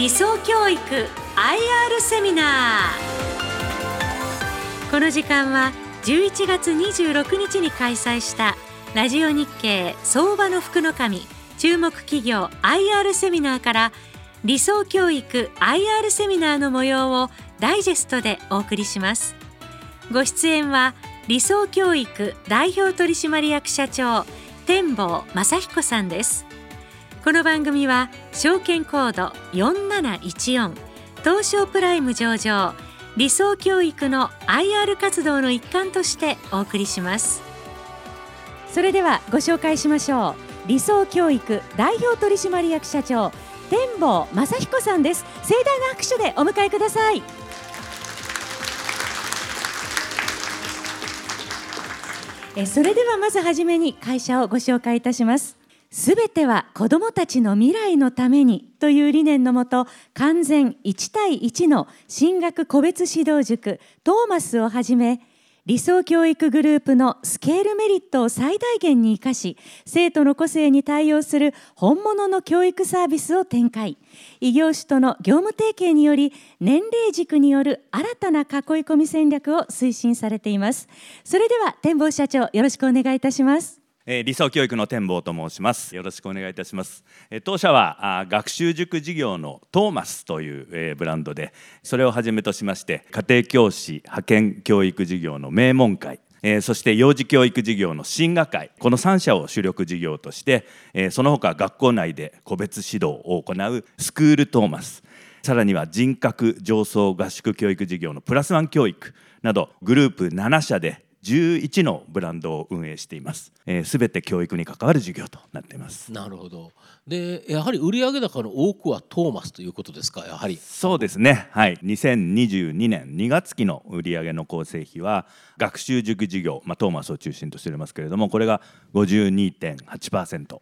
理想教育 IR セミナー。この時間は11月26日に開催したラジオ日経相場の福の神注目企業 IR セミナーから理想教育 IR セミナーの模様をダイジェストでお送りします。ご出演は理想教育代表取締役社長天坊正彦さんです。この番組は証券コード4714東証プライム上場理想教育の IR 活動の一環としてお送りします。それではご紹介しましょう。理想教育代表取締役社長天坊正彦さんです。盛大な拍手でお迎えください。えそれではまずはじめに会社をご紹介いたします。すべては子どもたちの未来のためにという理念のもと完全1対1の進学個別指導塾トーマスをはじめ理想教育グループのスケールメリットを最大限に生かし生徒の個性に対応する本物の教育サービスを展開。異業種との業務提携により年齢軸による新たな囲い込み戦略を推進されています。それでは展望社長よろしくお願いいたします。理想教育の展望と申します。よろしくお願いいたします。当社は学習塾事業のトーマスという、ブランドでそれをはじめとしまして家庭教師派遣教育事業の名門会えー、そして幼児教育事業の進学会この3社を主力事業として、えー、その他学校内で個別指導を行うスクールトーマス。さらには人格上層合宿教育事業のプラスワン教育などグループ7社で11のブランドを運営しています。す、えー、べ、て教育に関わる事業となっています。なるほど。で、やはり売上高の多くはトーマスということですか？やはり。そうですね。はい。2022年2月期の売上の構成比は学習塾事業、まあトーマスを中心としておりますけれども、これが52.8%。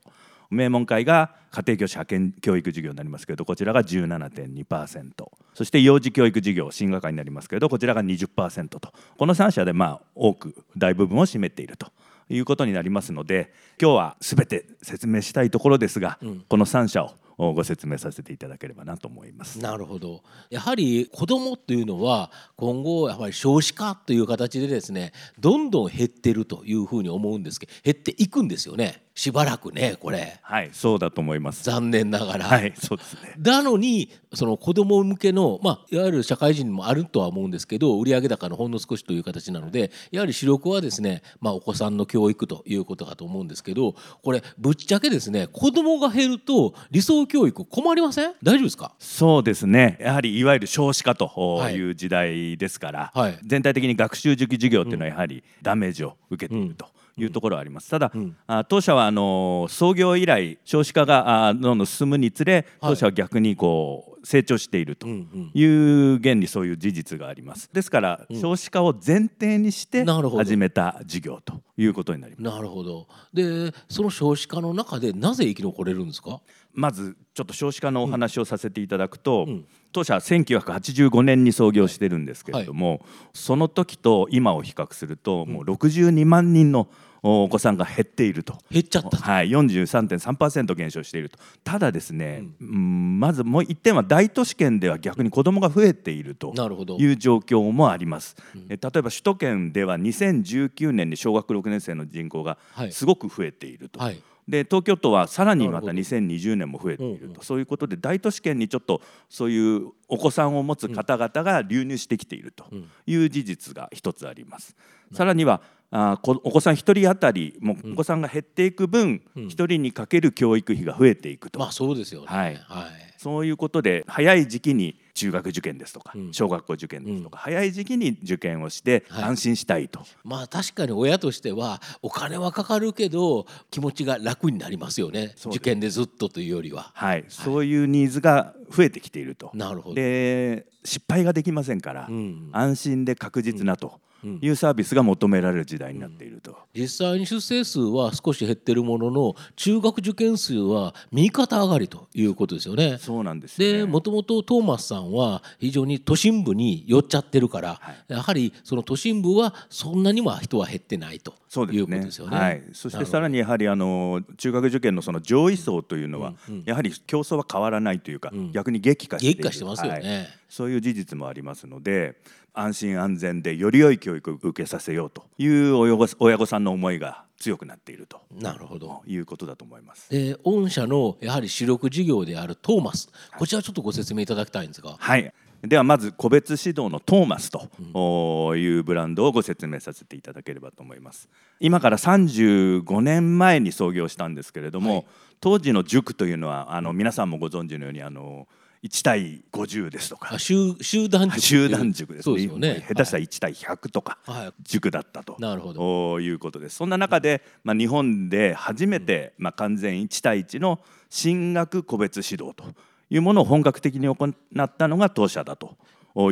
名門会が家庭教師派遣教育事業になりますけれどこちらが17.2%そして幼児教育事業進学会になりますけれどこちらが20%と。この3社でまあ多く大部分を占めているということになりますので今日は全て説明したいところですが、うん、この3社をご説明させていただければなと思います。なるほど。やはり子どもというのは今後やはり少子化という形でですねどんどん減ってるというふうに思うんですけど減っていくんですよね。しばらくねこれ。はいそうだと思います。残念ながら。はいそうですね。なのにその子供向けのまあいわゆる社会人もあるとは思うんですけど売上高のほんの少しという形なのでやはり主力はですねまあお子さんの教育ということかと思うんですけどこれぶっちゃけですね子供が減ると理想教育困りません？大丈夫ですか？そうですね。やはりいわゆる少子化とい。う時代ですから、はい、全体的に学習塾事業っていうのはやはりダメージを受けていると。うんいうところはあります。ただ、うん、当社はあの創業以来少子化がどんどん進むにつれ当社は逆にこう成長しているという原理そういう事実があります。ですから、少子化を前提にして始めた事業ということになります。なるほど。でその少子化の中でなぜ生き残れるんですか？まずちょっと少子化のお話をさせていただくと、うん、当社は1985年に創業してるんですけれども、はい、その時と今を比較すると、もう62万人のお子さんが減っていると。減っちゃった。はい43.3%減少していると。ただですね、うん、まずもう一点は大都市圏では逆に子どもが増えているという状況もあります、うん、例えば首都圏では2019年に小学6年生の人口がすごく増えていると、はい。はいで東京都はさらにまた2020年も増えていると、そういうことで大都市圏にちょっとそういうお子さんを持つ方々が流入してきているという事実が一つあります。うん、さらにはあお子さん1人当たりもうお子さんが減っていく分、うん、1人にかける教育費が増えていくと、まあそうですよね、はい。はい、そういうことで早い時期に中学受験ですとか、うん、小学校受験ですとか、うん、早い時期に受験をして安心したいと、はい、まあ確かに親としてはお金はかかるけど気持ちが楽になりますよね。受験でずっとというよりは、はい、はい、そういうニーズが増えてきていると。なるほど。で失敗ができませんから、うん、安心で確実なと。いうサービスが求められる時代になっていると、うん、実際に出生数は少し減ってるものの中学受験数は右肩上がりということですよね。そうなんです、ね、でもともとトーマスさんは非常に都心部に寄っちゃってるから、はい、やはりその都心部はそんなには人は減ってないということですよね。はい、そしてさらにやはりあの中学受験のその上位層というのは、やはり競争は変わらないというか、うん、逆に激化して激化してますよね、はい、そういう事実もありますので安心安全でより良い教育を受けさせようという親御さんの思いが強くなっているとなるほど。いうことだと思います。で御社のやはり主力事業であるトーマス。こちらちょっとご説明いただきたいんですが。はい。ではまず個別指導のトーマスというブランドをご説明させていただければと思います。今から35年前に創業したんですけれども、はい、当時の塾というのはあの皆さんもご存知のようにあの1対50ですとか。集集団塾集団塾ですね、ね、下手したら1対100とか塾だったと、なるほど。いうことです。そんな中で、まあ、日本で初めて、まあ、完全1対1の進学個別指導というものを本格的に行ったのが当社だと。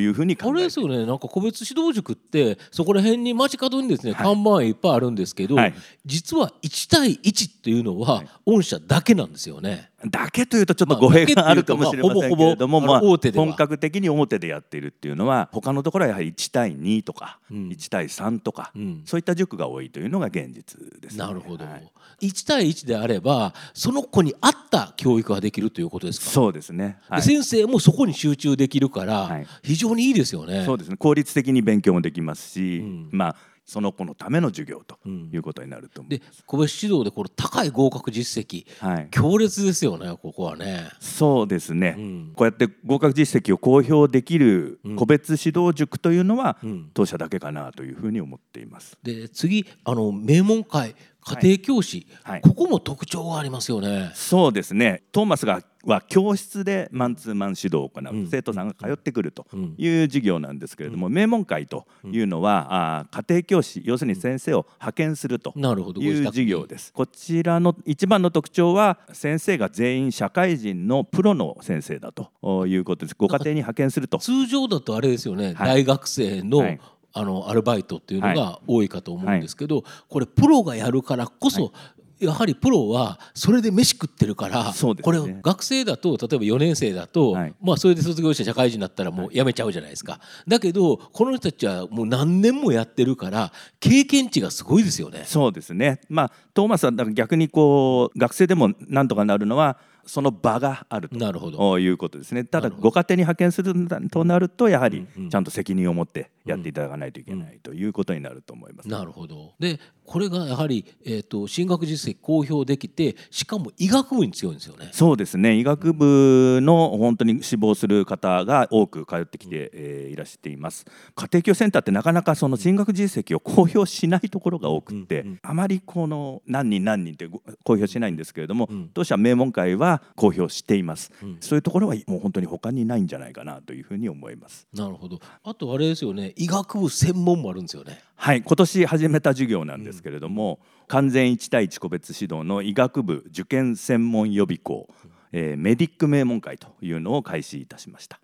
いうふうに考えあれですよね。なんか個別指導塾ってそこら辺に街角にですね、はい、看板いっぱいあるんですけど、はい、実は1対1っていうのは御社だけなんですよね。だけというとちょっと語弊があるかもしれませんけれども、まあ、本格的に大手でやっているっていうのは他のところはやはり1対2とか1対3とか、そういった塾が多いというのが現実です、なるほど、は1対1であればその子に合った教育ができるということですか？そうですね、先生もそこに集中できるから非常にいいですよね。そうですね。効率的に勉強もできますし、まあその子のための授業ということになると思う、うん、で個別指導でこの高い合格実績、はい、強烈ですよねここはね。そうですね、うん、こうやって合格実績を公表できる個別指導塾というのは、当社だけかなというふうに思っています。で次あの名門会家庭教師、はい。はい、ここも特徴がありますよね。そうですね。トーマスがは教室でマンツーマン指導を行う、うん、生徒さんが通ってくるという授業なんですけれども、うん、名門会というのは、うん、あ家庭教師要するに先生を派遣するという授業です。こちらの一番の特徴は先生が全員社会人のプロの先生だということです。ご家庭に派遣すると。通常だとあれですよね。はい、大学生の、はいあのアルバイトっていうのが多いかと思うんですけど、はい、これプロがやるからこそ、やはりプロはそれで飯食ってるから、ね、これ学生だと例えば4年生だと、はい、まあそれで卒業して社会人になったらもう辞めちゃうじゃないですか、だけどこの人たちはもう何年もやってるから経験値がすごいですよね。そうですね。まあトーマスは逆にこう学生でもなんとかなるのはその場があると。いうことですねただご家庭に派遣するとなるとやはりちゃんと責任を持ってやっていただかないといけないということになると思います。なるほど。でこれがやはり、えーと、進学実績公表できてしかも医学部に強いんですよね。そうですね。医学部の本当に志望する方が多く通ってきて、えー、いらしています。家庭教センターってなかなかその進学実績を公表しないところが多くて、うんうん、あまりこの何人何人って公表しないんですけれども、うん、当社名門会は公表しています、うん、そういうところはもう本当に他にないんじゃないかなというふうに思います。なるほど。あとあれですよね。医学部専門もあるんですよねはい今年始めた授業なんですけれども、うん、完全1対1個別指導の医学部受験専門予備校、えー、メディック名門会というのを開始いたしました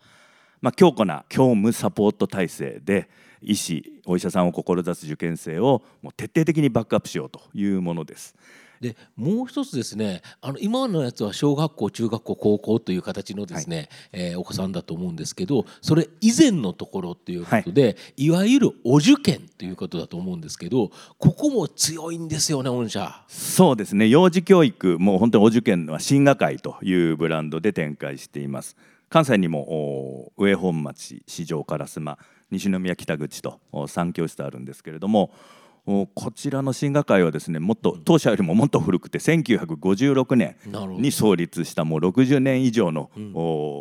まあ、強固な教務サポート体制で医師お医者さんを志す受験生をもう徹底的にバックアップしようというものです。でもう一つですねあの今のやつは小学校中学校高校という形のですね、はい、えー、お子さんだと思うんですけどそれ以前のところっていうことで、はい、いわゆるお受験ということだと思うんですけどここも強いんですよね御社。そうですね。幼児教育もう本当にお受験は進学会というブランドで展開しています。関西にも上本町四条烏丸西宮北口と3教室あるんですけれどもこちらの進学会はですねもっと当社よりももっと古くて1956年に創立したもう60年以上の、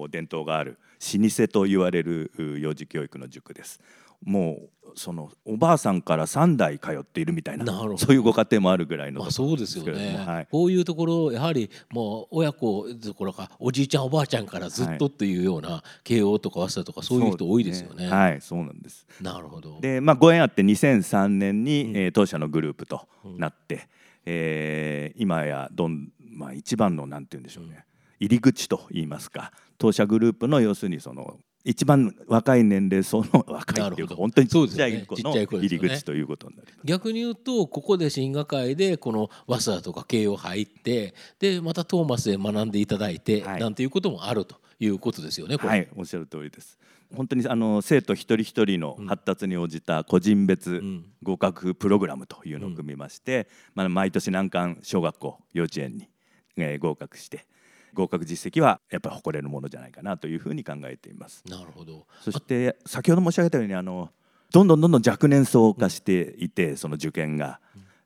伝統がある老舗と言われる幼児教育の塾です。もうそのおばあさんから3代通っているみたいなそういうご家庭もあるぐらいの、まあ、そうですよね、はい、こういうところやはりもう親子どころかおじいちゃんおばあちゃんからずっとっていうような慶応とか早稲田とかそういう人多いですよね。ね。はいそうなんです。なるほど。で、まあ、ご縁あって2003年に、うん、えー、当社のグループとなって、うん、えー、今やどん、まあ、一番のなんて言うんでしょうね、うん、入り口といいますか当社グループの要するにその一番若い年齢層の若いっていうか本当にちっちゃい子の入り口ということになります、ね、逆に言うとここで進学会でこの早稲田とか慶応入ってでまたトーマスで学んでいただいて、はい、なんていうこともあるということですよねはいおっしゃる通りです。本当にあの生徒一人一人の発達に応じた個人別合格プログラムというのを組みまして、まあ、毎年難関小学校幼稚園に、えー、合格して合格実績はやっぱり誇れるものじゃないかなというふうに考えています。なるほどそして先ほど申し上げたようにあのどんどんどんどん若年層化していて、その受験が。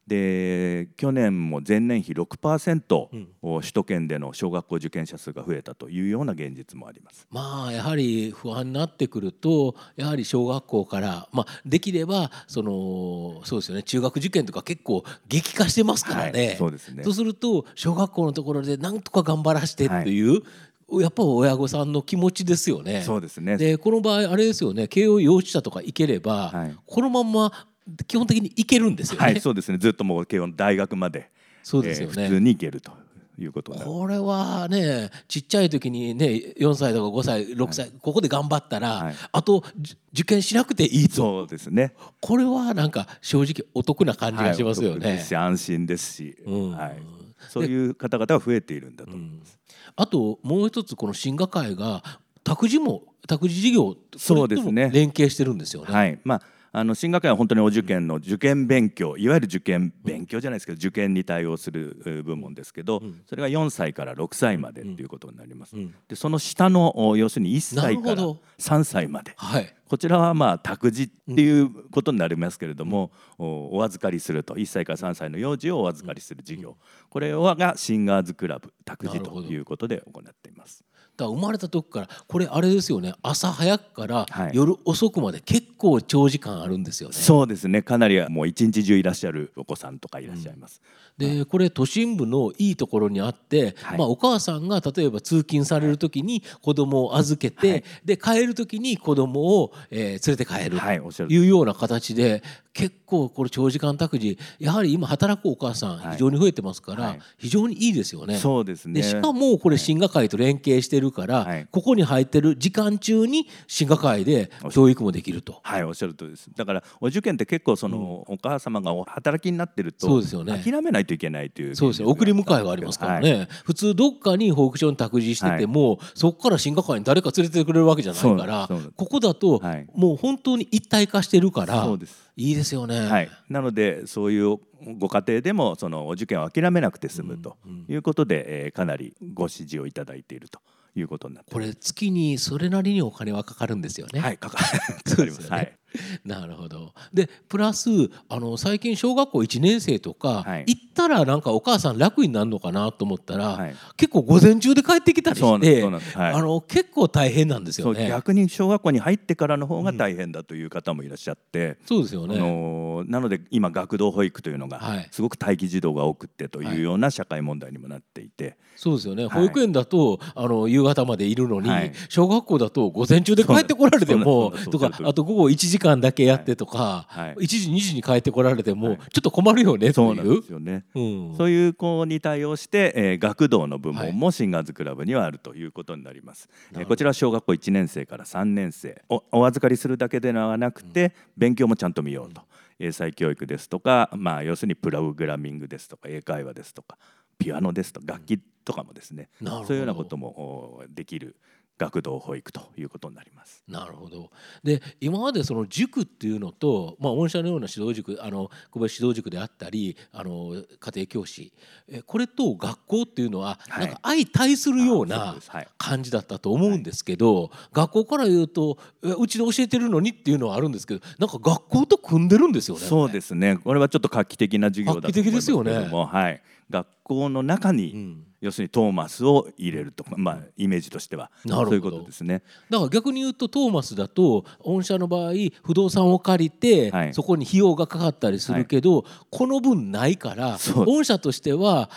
で去年も前年比6%、うん、首都圏での小学校受験者数が増えたというような現実もありますまあやはり不安になってくるとやはり小学校から、まあ、できればそのそうですよね中学受験とか結構激化してますからね。はい、そうですねとすると小学校のところでなんとか頑張らせてっていう、はいやっぱ親御さんの気持ちですよね。そうですね。でこの場合あれですよね。慶応幼稚舎とか行ければ、はい、このまま基本的に行けるんですよね。はい、そうですね。ずっともう慶応の大学まで、そうですよね、えー、普通に行けると。いうことこれはねちっちゃい時にね4歳とか5歳6歳、はい、ここで頑張ったら、はい、あと受験しなくていいとそうですね。これはなんか正直お得な感じがしますよね、はい、安心ですし、うん、はい、そういう方々が増えているんだと思います、うん、あともう一つこの進学会が託児も託児事業そうですね。連携してるんですよね。はい。まああの進学園は本当にお受験の受験勉強いわゆる受験勉強じゃないですけど受験に対応する部門ですけどそれが4歳から6歳までということになります。でその下の要するに1歳から3歳まで、はい、こちらはまあ託児っていうことになりますけれども、お預かりすると1歳から3歳の幼児をお預かりする事業。これがシンガーズクラブ託児ということで行っています。だ生まれた時からこれあれですよね。朝早くから夜遅くまで結構長時間あるんですよね、そうですね。かなりもう一日中いらっしゃるお子さんとかいらっしゃいます、うん、でこれ都心部のいいところにあって、はい、まあ、お母さんが例えば通勤される時に子供を預けて、はい、で帰る時に子供を、えー、連れて帰る。というような形で結構これ長時間託児やはり今働くお母さん非常に増えてますから、非常にいいですよね。そうですね。でしかもこれ進学会と連携してるから、ここに入ってる時間中に進学会で教育もできると。はいおっしゃるとりです。だからお受験って結構その、お母様が働きになってるとそうですよ、ね、諦めないといけないというそうですよ送り迎えがありますからね、普通どっかに保育所に託児してても、そこから進学会に誰か連れてくれるわけじゃないからここだと、もう本当に一体化してるから。そうです。いいですよね、はい、なのでそういうご家庭でもそのお受験を諦めなくて済むということで、うんうん、えー、かなりご支持をいただいているということになってこれ月にそれなりにお金はかかるんですよね。はい、かかります。はい。なるほど。でプラスあの最近小学校1年生とか、はい、行ったらなんかお母さん楽になるのかなと思ったら、はい、結構午前中で帰ってきたりして、はい、あの結構大変なんですよね。逆に小学校に入ってからの方が大変だという方もいらっしゃって、うん、そうですよね。あのなので今学童保育というのがすごく待機児童が多くてというような社会問題にもなっていて、そうですよね。保育園だとあの夕方までいるのに、小学校だと午前中で帰ってこられてもとかあと午後1時間だけやってとか、はい、1時2時に帰ってこられてもちょっと困るよねそうなんですよね、うん、そういう子に対応して、えー、学童の部門もシンガーズクラブにはあるということになります、はい、えー、こちらは小学校1年生から3年生。おお預かりするだけではなくて、うん、勉強もちゃんと見ようと、英才教育ですとか、まあ、要するにプログラミングですとか英会話ですとかピアノですとか楽器とかもですね、うん、そういうようなこともできる学童保育ということになります。なるほど。で今までその塾っていうのと、まあ、御社のような指導塾あの小林指導塾であったりあの家庭教師えこれと学校っていうのは、はい、なんか相対するような感じだったと思うんですけど、はい、学校から言うとうちで教えてるのにっていうのはあるんですけどなんか学校と組んでるんですよね。そうですねこれはちょっと画期的な授業だと思いますけども、ね、はい、学校の中に、うん。要するにトーマスを入れるとまあ、イメージとしてはそういうことですね。だから逆に言うとトーマスだと御社の場合不動産を借りて、はい、そこに費用がかかったりするけど、はい、この分ないから御社としては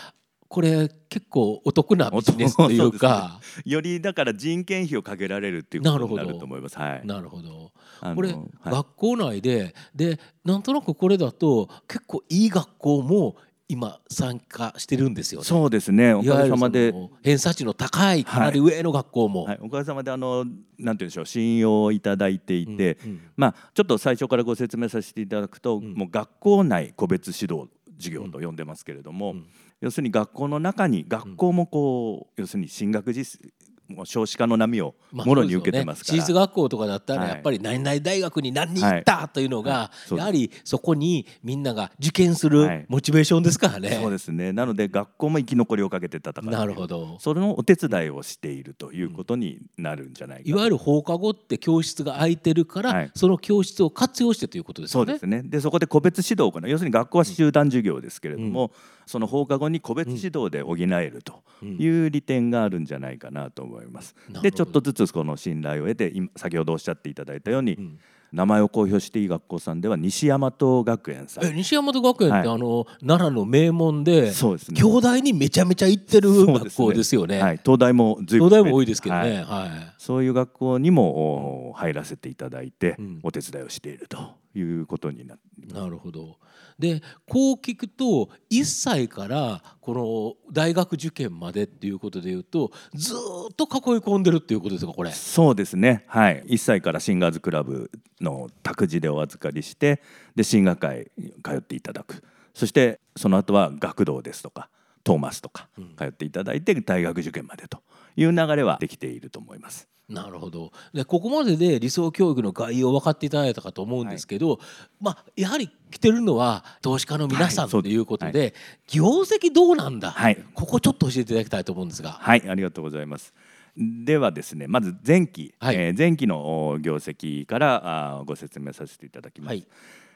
これ結構お得なビジネスというか。ね、よりだから人件費をかけられるっていうことになると思います。はい、なるほど。これ、はい、学校内ででなんとなくこれだと結構いい学校も今参加してるんですよね。そうですね。おかげさまで。偏差値の高いかなり上の学校も、はい。はい、おかげさまであのなんて言うんでしょう信用をいただいていて、うんうん、まあちょっと最初からご説明させていただくと、うん、もう学校内個別指導授業と呼んでますけれども、うん、要するに学校の中に学校もこう、要するに進学実もう少子化の波をもろに受けてますから、まあね、私立学校とかだったらやっぱり何々大学に何人行ったというのが、やはりそこにみんなが受験するモチベーションですからね、そうですね。なので学校も生き残りをかけて戦ってなるほど。それのお手伝いをしているということになるんじゃないか、いわゆる放課後って教室が空いてるから、はい、その教室を活用してということですね。そうですね。でそこで個別指導を行う。要するに学校は集団授業ですけれども、うん、その放課後に個別指導で補えるという利点があるんじゃないかなと思います。でちょっとずつこの信頼を得て先ほどおっしゃっていただいたように、うん、名前を公表していい学校さんでは西大和学園さん。え西大和学園って、はい、あの奈良の名門でそうです、ね、兄弟にめちゃめちゃ行ってる学校ですよね、ね、はい、東大も随分、東大も多いですけどね、はい、はい、そういう学校にも入らせていただいて、うん、お手伝いをしているということにななるほど。でこう聞くと1歳からこの大学受験までっていうことでいうとずっと囲い込んでるっていうことですかこれ。そうですね。はい。1歳からシンガーズクラブの託児でお預かりしてで進学会通っていただく。そしてその後は学童ですとかトーマスとか通っていただいて大学受験までという流れはできていると思います。なるほど。でここまでで理想教育の概要分かっていただいたかと思うんですけど、はい、まあ、やはり来てるのは投資家の皆さん、ということで、はい、業績どうなんだ、はい、ここちょっと教えていただきたいと思うんですが。はいありがとうございます。ではですねまず前期、はい、えー、前期の業績からあご説明させていただきます。はい。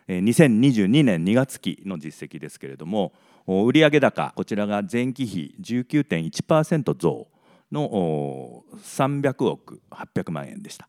えー、2022年2月期の実績ですけれども売上高こちらが前期比19.1%増の300億800万円でした。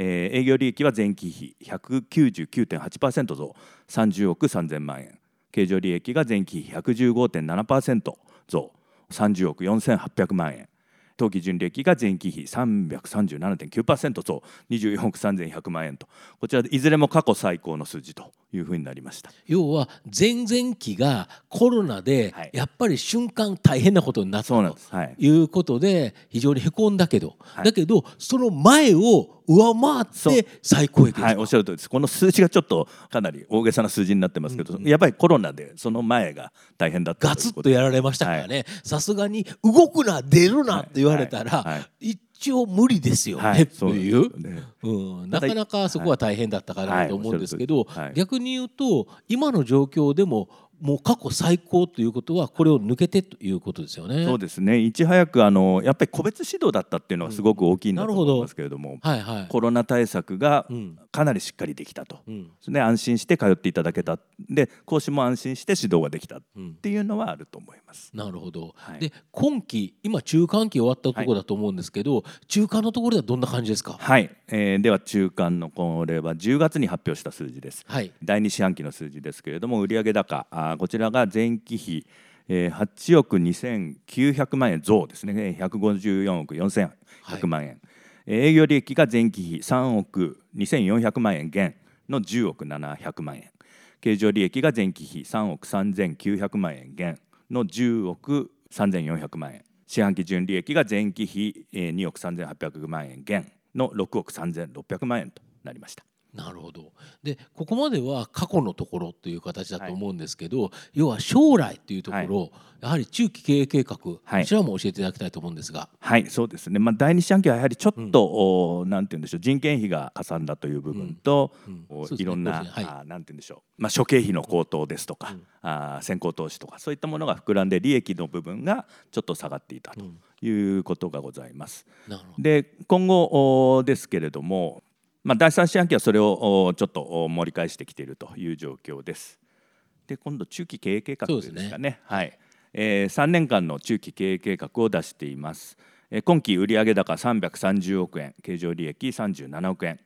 えー、営業利益は前期比199.8%増30億3000万円経常利益が前期比115.7%増30億4800万円当期純利益が前期比337.9%増24億3100万円と。こちらでいずれも過去最高の数字と。いうふうになりました。要は前々期がコロナでやっぱり瞬間大変なことになったとい。うことで非常にへこんだけど、だけどその前を上回って最高益はい、おっしゃる通りです。この数字がちょっとかなり大げさな数字になってますけど、うん。うん、やっぱりコロナでその前が大変だったガツッとやられましたからね。さすがに動くな出るなって言われたら、はい。はい、一応無理ですよね、はい、という、ね、うん、なかなかそこは大変だったかなと思うんですけど、逆に言うと今の状況でももう過去最高ということはこれを抜けてということですよね。そうですね。いち早くあのやっぱり個別指導だったっていうのはすごく大きいんだと思いますけれども、うんはいはい、コロナ対策がかなりしっかりできたと、うん、で安心して通っていただけた。で講師も安心して指導ができたっていうのはあると思います。なるほど、はい、で今期今中間期終わったところだと思うんですけど、はい、中間のところではどんな感じですか？はい、えー、では中間のこれは10月に発表した数字です、はい、第2四半期の数字ですけれども売上高あこちらが前期比えー、8億2900万円増ですね。154億4100万円、はい、営業利益が前期比3億2400万円減の10億700万円。経常利益が前期比3億3900万円減の10億3400万円。四半期純利益が前期比2億3800万円減の6億3600万円となりました。なるほど。でここまでは過去のところという形だと思うんですけど、はい、要は将来というところ、はい、やはり中期経営計画、はい、こちらも教えていただきたいと思うんですが。はいそうですね、まあ、第二四半期はやはりちょっと、うん、なんて言うんでしょう人件費がかさんだという部分と、うん。うん。ね、いろんな、はい、あなんて言うんでしょう、まあ、諸経費の高騰ですとか、うん、あ先行投資とかそういったものが膨らんで利益の部分がちょっと下がっていたということがございます。で今後ですけれどもまあ、第3四半期はそれをちょっと盛り返してきているという状況です。で今度中期経営計画ですかね。ね、はい。えー、3年間の中期経営計画を出しています。えー、今期売上高330億円。経常利益37億円、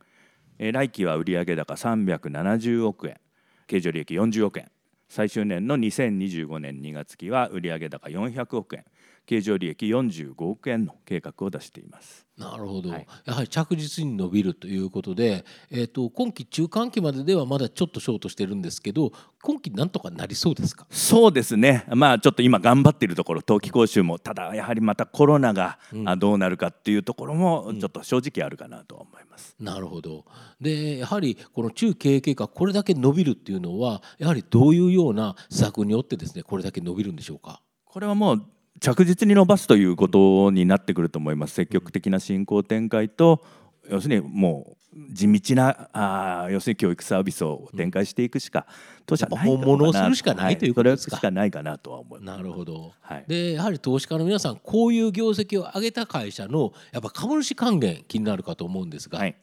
えー、来期は売上高370億円。経常利益40億円。最終年の2025年2月期は売上高400億円経常利益45億円の計画を出しています。なるほど、はい、やはり着実に伸びるということで、えーと、今期中間期までではまだちょっとショートしてるんですけど今期なんとかなりそうですか？そうですね。まあちょっと今頑張っているところ冬季講習もただやはりまたコロナがどうなるかっていうところもちょっと正直あるかなと思います。うん、なるほど。でやはりこの中経営計画これだけ伸びるっていうのはやはりどういうような施策によってですねこれだけ伸びるんでしょうか？これはもう着実に伸ばすということになってくると思います。積極的な進行展開と要するにもう地道なあ要するに教育サービスを展開していくしか、当社ない本物をするしかないということですか、はい、それしかないかなとは思います。なるほど、はい、でやはり投資家の皆さんこういう業績を上げた会社のやっぱ株主還元気になるかと思うんですが、はい、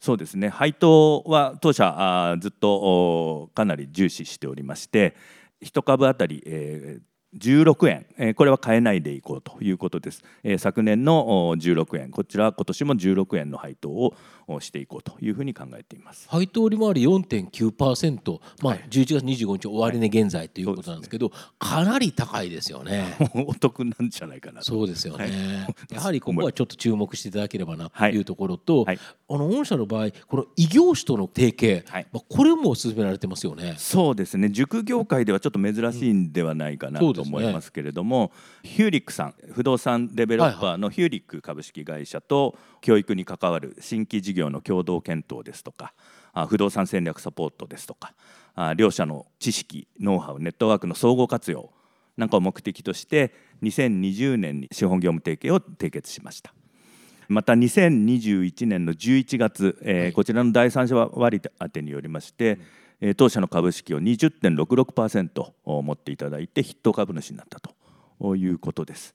そうですね。配当は当社あずっとかなり重視しておりまして一株当たり、えー16円、えー、これは変えないでいこうということです、えー、昨年の16円。こちらは今年も16円の配当をしていこうというふうに考えています。配当利回り4.9%、まあ、11月25日終値現在ということなんですけど、はい。ね、かなり高いですよね。お得なんじゃないかなそうですよね、はい、やはりここはちょっと注目していただければなというところと、はい、あの御社の場合この異業種との提携、まあ、これも進められてますよね。そうですね。塾業界ではちょっと珍しいんではないかなと思いますけれども、ね、ヒューリックさん不動産デベロッパーのヒューリック株式会社と教育に関わる新規事業の共同検討ですとか不動産戦略サポートですとか両社の知識ノウハウネットワークの総合活用なんかを目的として2020年に資本業務提携を締結しました。また2021年の11月、えーはい、こちらの第三者割当によりまして、うん、当社の株式を20.66%持っていただいて筆頭株主になったということです。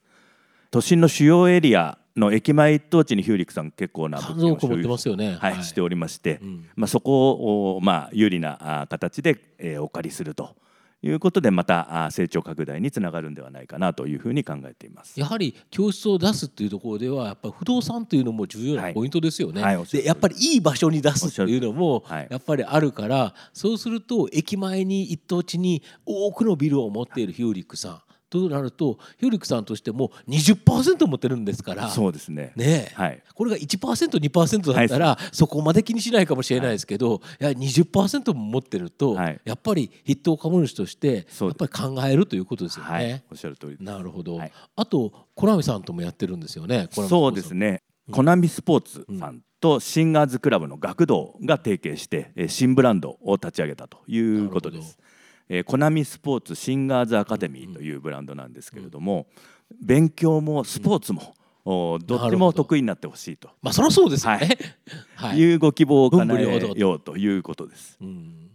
都心の主要エリアの駅前一等地にヒューリックさん結構な物件を所有して,、ね。はい、しておりまして、うん、まあ、そこを、まあ、有利な形で、えー、お借りすると。いうことでまた成長拡大につながるんではないかなというふうに考えています。やはり教室を出すっていうところではやっぱり不動産というのも重要なポイントですよね。はいはい、でやっぱりいい場所に出すっていうのもやっぱりあるからそうすると駅前に一等地に多くのビルを持っているヒューリックさんとなるとヒューリックさんとしても20%持ってるんですから。そうですね。ね、はい、これが 1%2% だったら、そこまで気にしないかもしれないですけど、はい、や20%も持ってると、はい、やっぱり筆頭株主としてやっぱり考えるということですよね。はい、おっしゃる通りなるほど、あとコナミさんともやってるんですよね。そうですね、コナミスポーツさんとシンガーズクラブの学童が提携して新ブランドを立ち上げたということです。えー、コナミスポーツシンガーズアカデミーというブランドなんですけれども、勉強もスポーツも、おどっちも得意になってほしいと。まあそりゃそうですよね。はい、い。うご希望を叶えようということです。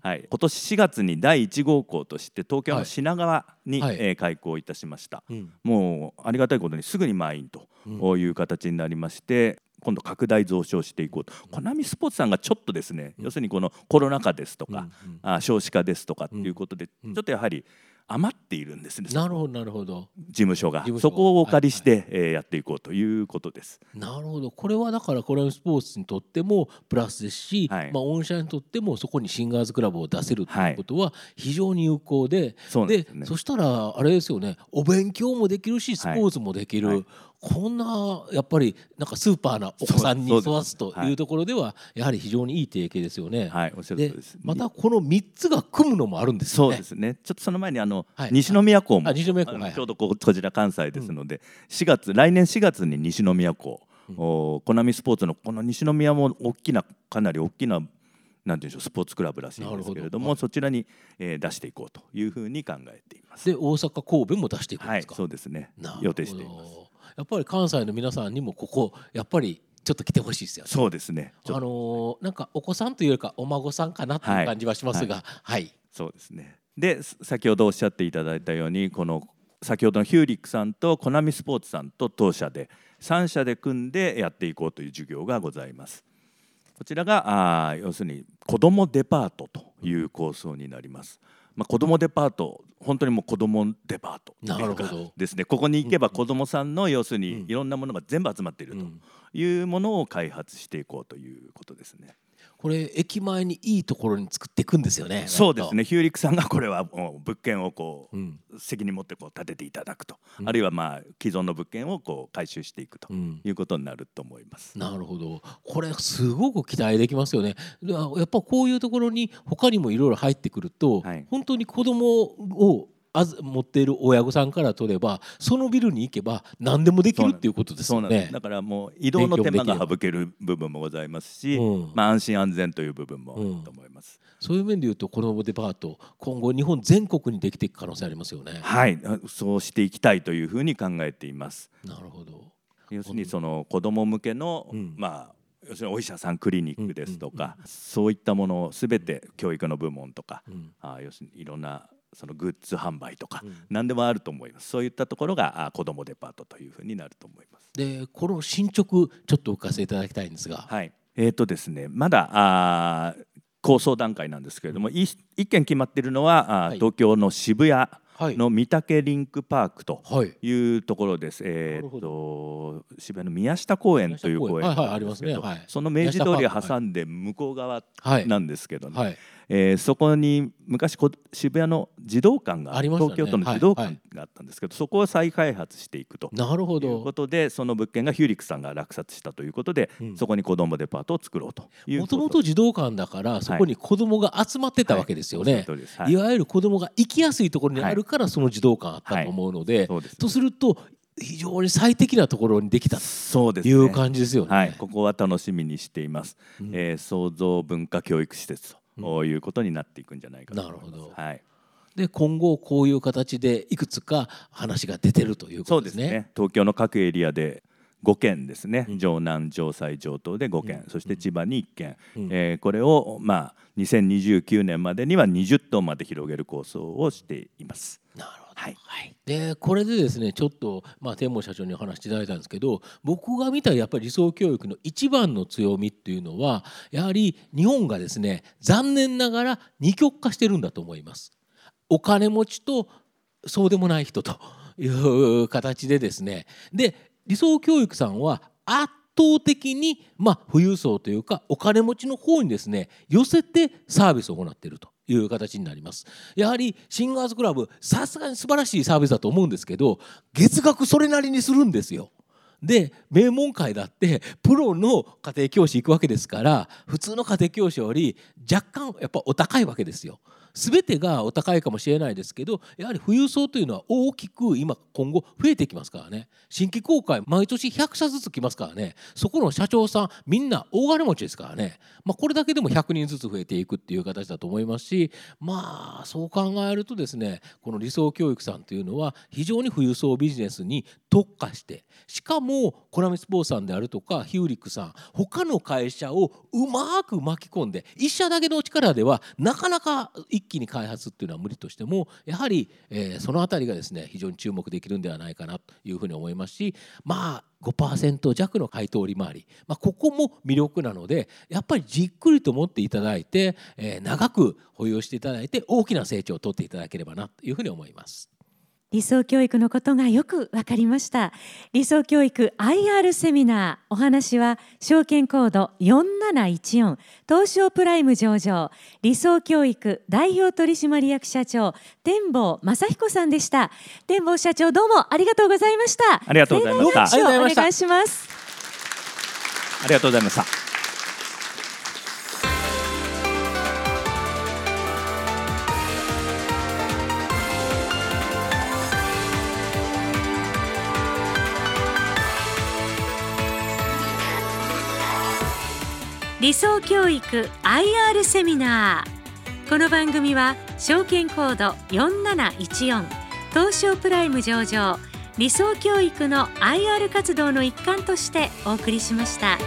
はい、今年4月に第1号校として東京の品川に、はい、えー、開校いたしました、うん、もうありがたいことにすぐに満員という形になりまして、今度拡大増床していこうと、コナミスポーツさんがちょっとですね、要するにこのコロナ禍ですとか、あ少子化ですとかっていうことで、ちょっとやはり余っているんですね。なるほどなるほど。事務所が。そこをお借りして、はい、えー、やっていこうということです。なるほど。これはだからコラムスポーツにとってもプラスですし、はい、まあ御社にとってもそこにシンガーズクラブを出せるということは非常に有効で、はい、で、ね、そしたらあれですよね。お勉強もできるしスポーツもできる。はいこんなやっぱりなんかスーパーなお子さんに育つというところではやはり非常にいい提携ですよね。はい、おっしゃるです。またこの三つが組むのもあるんです、ね、そうですね。ちょっとその前にあの、はい、西宮校も、西宮校ちょうどここちら関西ですので、4月来年4月に西宮校、うん、おコナミスポーツのこの西宮も大きなかなり大きななんていうんでしょうスポーツクラブらしいんですけれども、はい、そちらに、えー、出していこうというふうに考えています。で大阪神戸も出していくんですか？はい、そうですね。予定しています。やっぱり関西の皆さんにもここやっぱりちょっと来てほしいですよ、ね、そうですね。あのー、なんかお子さんというよりかお孫さんかなという感じはしますが、はい、はい、そうですね。で先ほどおっしゃっていただいたようにこの先ほどのヒューリックさんとコナミスポーツさんと当社で3社で組んでやっていこうという授業がございます。こちらがあ要するに子どもデパートという構想になります。まあ、子どもデパート本当にもう子どもデパートなるほど。ですね。ここに行けば子どもさんの要するにいろんなものが全部集まっているというものを開発していこうということですね。これ駅前にいいところに作っていくんですよね。そうですね。ヒューリックさんがこれはもう物件をこう、うん、責任持ってこう建てていただくと、うん、あるいはまあ既存の物件をこう回収していくということになると思います。うん、なるほど。これすごく期待できますよね。やっぱこういうところに他にもいろいろ入ってくると、はい、本当に子供をあず持っている親御さんから取ればそのビルに行けば何でもできるっていうことですよね。だからもう移動の手間が省ける部分もございますし、うん、まあ、安心安全という部分もあると思います、うん、そういう面でいうとこのデパート今後日本全国にできていく可能性ありますよね。はい。そうしていきたいというふうに考えています。なるほど。要するにその子ども向けの、うん、まあ要するにお医者さんクリニックですとか、そういったものを全て教育の部門とか、あ要するにいろんなそのグッズ販売とか、うん、何でもあると思います。そういったところが子どもデパートというふうになると思います。でこの進捗ちょっとお聞かせいただきたいんですが。はい。えーとですね、まだあ構想段階なんですけれども、うん、一件決まっているのは、はい、東京の渋谷の御嶽リンクパークとい。うところです。はい、えっ、と渋谷の宮下公園という公園がありますけど、その明治通りを挟んで向こう側なんですけどね。はいえー、そこに昔渋谷の児童館が、ね、東京都の児童館があったんですけど、はい。はい、そこを再開発していくと。なるほど。いうことでその物件がヒューリックさんが落札したということで、うん、そこに子どもデパートを作ろうともともと児童館だからそこに子どもが集まってたわけですよね、はい、い。わゆる子どもが行きやすいところにあるからその児童館あったと思うので,、とすると非常に最適なところにできたと。いう感じですよね。はい、ここは楽しみにしています。うん、えー、創造文化教育施設とこういうことになっていくんじゃないかと思います。なるほど。はい。で今後こういう形でいくつか話が出てるということですね。すね。東京の各エリアで5件ですね、うん、城南城西城東で5件、うん、そして千葉に1件、うん、えー、これをまあ2029年までには20トンまで広げる構想をしています。なるほどはい、でこれでですねちょっと、まあ、天保社長にお話しいただいたんですけど僕が見たやっぱり理想教育の一番の強みっていうのはやはり日本がですね残念ながら二極化してるんだと思います。お金持ちとそうでもない人という形でですね。で理想教育さんは圧倒的に、まあ、富裕層というかお金持ちの方にですね寄せてサービスを行っていると。いう形になりますやはりシンガーズクラブさすがに素晴らしいサービスだと思うんですけど月額それなりにするんですよ。で名門会だってプロの家庭教師行くわけですから普通の家庭教師より若干やっぱお高いわけですよ。全てがお高いかもしれないですけどやはり富裕層というのは大きく今今後増えてきますからね。新規公開毎年100社ずつ来ますからね。そこの社長さんみんな大金持ちですからね、まあ、これだけでも100人ずつ増えていくっていう形だと思いますしまあそう考えるとですねこの理想教育さんというのは非常に富裕層ビジネスに特化してしかもコナミスポーさんであるとかヒューリックさん他の会社をうまく巻き込んで一社だけの力ではなかなか一気に開発っていうのは無理としてもやはり、えー、その辺りがですね非常に注目できるんではないかなというふうに思いますしまあ5%弱の回答利回り、まあ、ここも魅力なのでやっぱりじっくりと持っていただいて、えー、長く保有していただいて大きな成長をとっていただければなというふうに思います。理想教育のことがよくわかりました。理想教育 IR セミナーお話は証券コード4714東証プライム上場。理想教育代表取締役社長天坊正彦さんでした。天坊社長どうもありがとうございました。ありがとうございました。お願いします。ありがとうございました理想教育 IR セミナーこの番組は証券コード4714東証プライム上場理想教育の IR 活動の一環としてお送りしました。